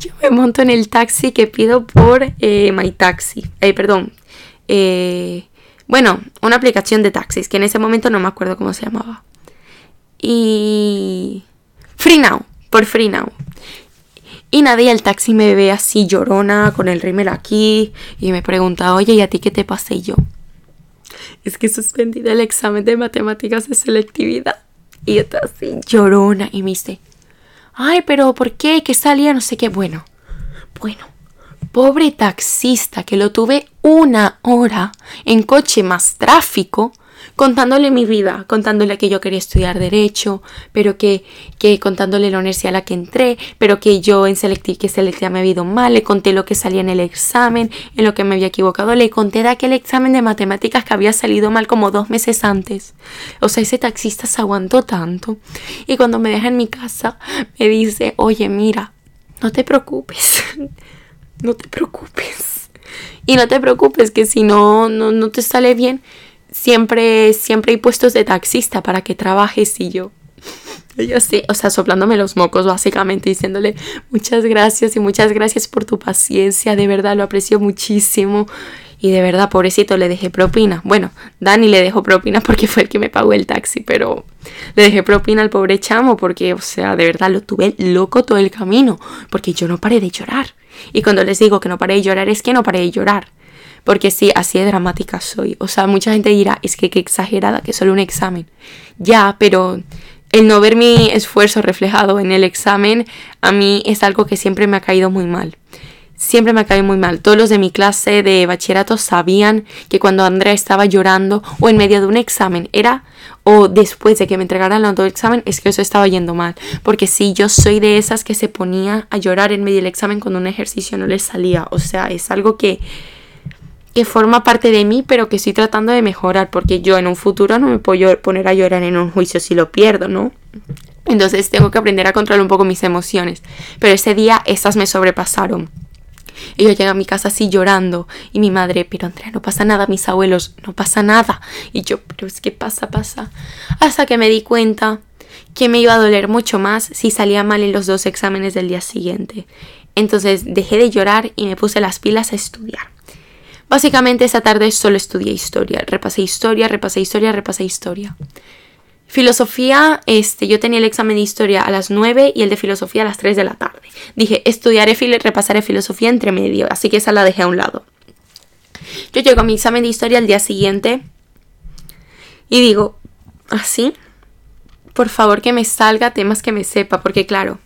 [SPEAKER 1] Yo me monto en el taxi que pido por eh, My Taxi, eh, perdón, eh, bueno, una aplicación de taxis, que en ese momento no me acuerdo cómo se llamaba. Y... Free Now, por Free Now. Y nadie el taxi me ve así llorona, con el rímel aquí, y me pregunta, oye, ¿y a ti qué te pasé yo? Es que suspendí el examen de matemáticas de selectividad. Y está así llorona, y me dice, ay, pero ¿por qué? ¿Qué salía? No sé qué. Bueno, bueno, pobre taxista que lo tuve una hora en coche más tráfico contándole mi vida, contándole que yo quería estudiar derecho, pero que, que contándole la universidad a la que entré, pero que yo en selectividad, que selectividad me había ido mal, le conté lo que salía en el examen, en lo que me había equivocado, le conté de aquel examen de matemáticas que había salido mal como dos meses antes. O sea, ese taxista se aguantó tanto. Y cuando me deja en mi casa, me dice, oye, mira, no te preocupes no te preocupes. Y no te preocupes que si no, no, te sale bien, siempre, siempre hay puestos de taxista para que trabajes y yo. Yo sí, o sea, soplándome los mocos básicamente, diciéndole muchas gracias y muchas gracias por tu paciencia, de verdad lo aprecio muchísimo. Y de verdad, pobrecito, le dejé propina. Bueno, Dani le dejó propina porque fue el que me pagó el taxi, pero le dejé propina al pobre chamo porque, o sea, de verdad lo tuve loco todo el camino, porque yo no paré de llorar. Y cuando les digo que no paré de llorar, es que no paré de llorar. Porque sí, así de dramática soy. O sea, mucha gente dirá, es que qué exagerada, que solo un examen. Ya, pero el no ver mi esfuerzo reflejado en el examen, a mí es algo que siempre me ha caído muy mal siempre me cae muy mal. Todos los de mi clase de bachillerato sabían que cuando Andrea estaba llorando o en medio de un examen era o después de que me entregaran el examen es que eso estaba yendo mal. Porque si yo soy de esas que se ponía a llorar en medio del examen cuando un ejercicio no le salía. O sea, es algo que, que forma parte de mí, pero que estoy tratando de mejorar. Porque yo en un futuro no me puedo poner a llorar en un juicio si lo pierdo, ¿no? Entonces tengo que aprender a controlar un poco mis emociones. Pero ese día esas me sobrepasaron. Yo llegué a mi casa así llorando. Y mi madre, pero Andrea, no pasa nada, mis abuelos, no pasa nada. Y yo, pero es que pasa, pasa. Hasta que me di cuenta que me iba a doler mucho más si salía mal en los dos exámenes del día siguiente. Entonces dejé de llorar y me puse las pilas a estudiar. Básicamente esa tarde solo estudié historia. Repasé historia, repasé historia, repasé historia. Filosofía, este, yo tenía el examen de historia a las 9 y el de filosofía a las 3 de la tarde. Dije, estudiaré, repasaré filosofía entre medio, así que esa la dejé a un lado. Yo llego a mi examen de historia al día siguiente y digo, así, por favor que me salga temas que me sepa, porque claro,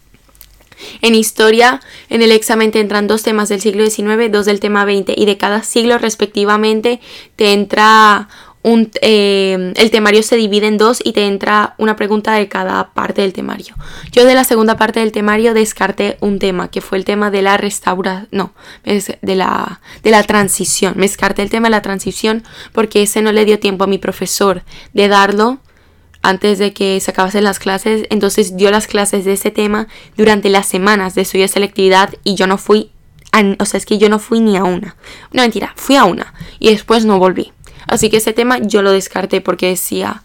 [SPEAKER 1] en historia, en el examen te entran dos temas del siglo XIX, dos del tema XX y de cada siglo respectivamente te entra eh, el temario se divide en dos y te entra una pregunta de cada parte del temario. Yo de la segunda parte del temario descarté un tema, que fue el tema de la restauración, no, de la, de la transición. Me descarté el tema de la transición porque ese no le dio tiempo a mi profesor de darlo antes de que se acabasen las clases. Entonces dio las clases de ese tema durante las semanas de de selectividad y yo no fui, o sea, es que yo no fui ni a una. No, mentira, fui a una y después no volví. Así que ese tema yo lo descarté porque decía,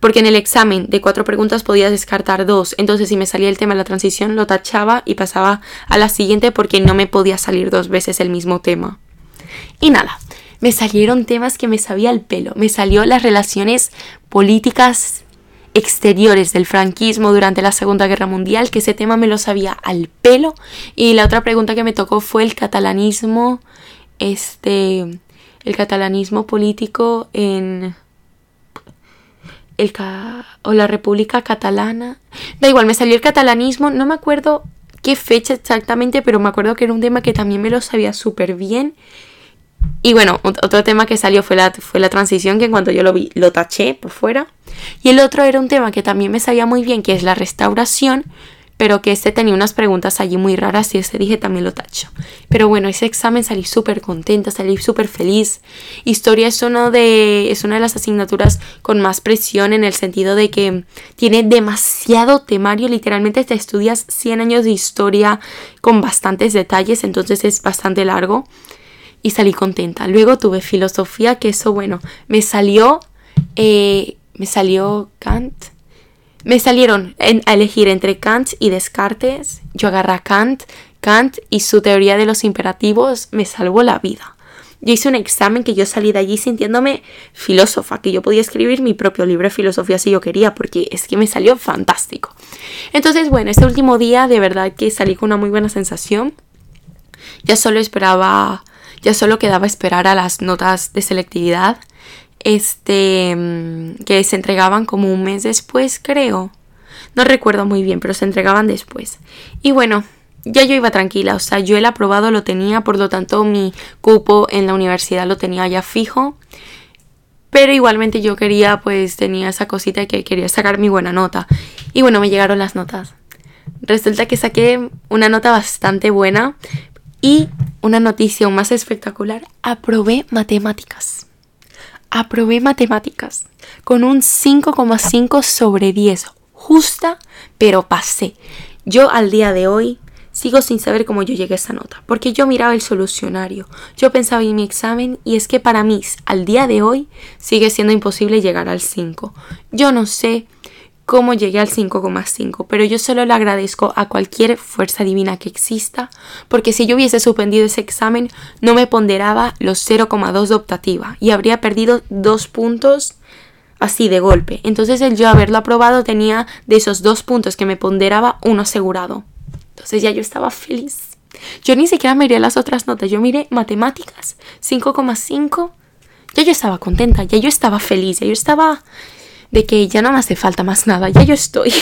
[SPEAKER 1] porque en el examen de cuatro preguntas podías descartar dos, entonces si me salía el tema de la transición lo tachaba y pasaba a la siguiente porque no me podía salir dos veces el mismo tema. Y nada, me salieron temas que me sabía el pelo, me salió las relaciones políticas exteriores del franquismo durante la Segunda Guerra Mundial, que ese tema me lo sabía al pelo. Y la otra pregunta que me tocó fue el catalanismo, este, el catalanismo político en, el o la República Catalana. Da igual, me salió el catalanismo, no me acuerdo qué fecha exactamente, pero me acuerdo que era un tema que también me lo sabía súper bien. Y bueno, otro tema que salió fue la, fue la transición, que en cuanto yo lo vi, lo taché por fuera. Y el otro era un tema que también me sabía muy bien, que es la restauración, pero que este tenía unas preguntas allí muy raras y ese dije también lo tacho. Pero bueno, ese examen salí súper contenta, salí súper feliz. Historia es, uno de, es una de las asignaturas con más presión en el sentido de que tiene demasiado temario, literalmente te estudias 100 años de historia con bastantes detalles, entonces es bastante largo y salí contenta. Luego tuve filosofía, que eso bueno, me salió, eh, me salió Kant me salieron a elegir entre Kant y Descartes. Yo agarré a Kant. Kant y su teoría de los imperativos me salvó la vida. Yo hice un examen que yo salí de allí sintiéndome filósofa, que yo podía escribir mi propio libro de filosofía si yo quería, porque es que me salió fantástico. Entonces, bueno, ese último día de verdad que salí con una muy buena sensación. Ya solo esperaba, ya solo quedaba esperar a las notas de selectividad este, mm, que se entregaban como un mes después, creo. No recuerdo muy bien, pero se entregaban después. Y bueno, ya yo iba tranquila, o sea, yo el aprobado lo tenía, por lo tanto mi cupo en la universidad lo tenía ya fijo. Pero igualmente yo quería, pues tenía esa cosita que quería sacar mi buena nota. Y bueno, me llegaron las notas. Resulta que saqué una nota bastante buena y una noticia más espectacular, aprobé matemáticas aprobé matemáticas con un 5,5 sobre 10. Justa, pero pasé. Yo al día de hoy sigo sin saber cómo yo llegué a esa nota, porque yo miraba el solucionario, yo pensaba en mi examen y es que para mí al día de hoy sigue siendo imposible llegar al 5. Yo no sé cómo llegué al 5,5, pero yo solo le agradezco a cualquier fuerza divina que exista, porque si yo hubiese suspendido ese examen no me ponderaba los 0,2 de optativa y habría perdido dos puntos así de golpe. Entonces el yo haberlo aprobado tenía de esos dos puntos que me ponderaba uno asegurado. Entonces ya yo estaba feliz. Yo ni siquiera miré las otras notas, yo miré matemáticas 5,5. Ya yo estaba contenta, ya yo estaba feliz, ya yo estaba de que ya no me hace falta más nada, ya yo estoy.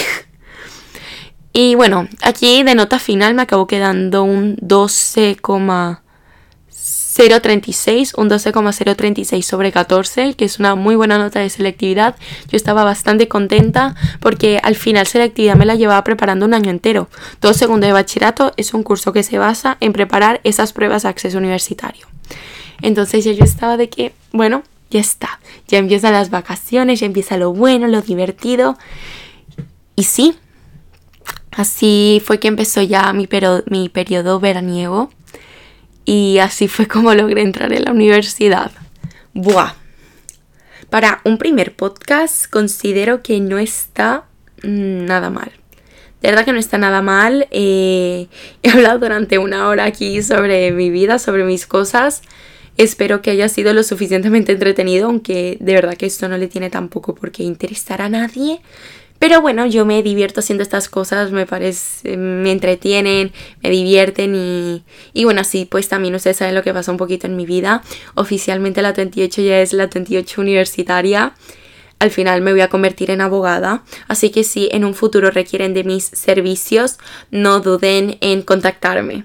[SPEAKER 1] y bueno, aquí de nota final me acabó quedando un 12,036, un 12,036 sobre 14, que es una muy buena nota de selectividad. Yo estaba bastante contenta porque al final selectividad me la llevaba preparando un año entero. Todo segundo de bachillerato es un curso que se basa en preparar esas pruebas de acceso universitario. Entonces ya yo estaba de que, bueno, ya está, ya empiezan las vacaciones, ya empieza lo bueno, lo divertido. Y sí, así fue que empezó ya mi, periodo veraniego y así fue como logré entrar en la universidad. Buah. Para un primer podcast considero que no está nada mal. De verdad que no está nada mal. Eh, he hablado durante una hora aquí sobre mi vida, sobre mis cosas. Espero que haya sido lo suficientemente entretenido, aunque de verdad que esto no le tiene tampoco por qué interesar a nadie. Pero bueno, yo me divierto haciendo estas cosas, me parece, me entretienen, me divierten y, y bueno, sí, pues también ustedes saben lo que pasa un poquito en mi vida. Oficialmente la 28 ya es la 28 universitaria. Al final me voy a convertir en abogada, así que si en un futuro requieren de mis servicios, no duden en contactarme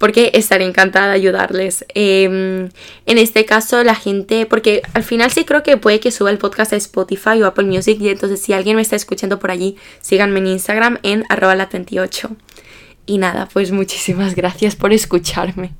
[SPEAKER 1] porque estaré encantada de ayudarles. Em, en este caso, la gente, porque al final sí creo que puede que suba el podcast a Spotify o Apple Music, y entonces si alguien me está escuchando por allí, síganme en Instagram en arroba la 28. Y nada, pues muchísimas gracias por escucharme.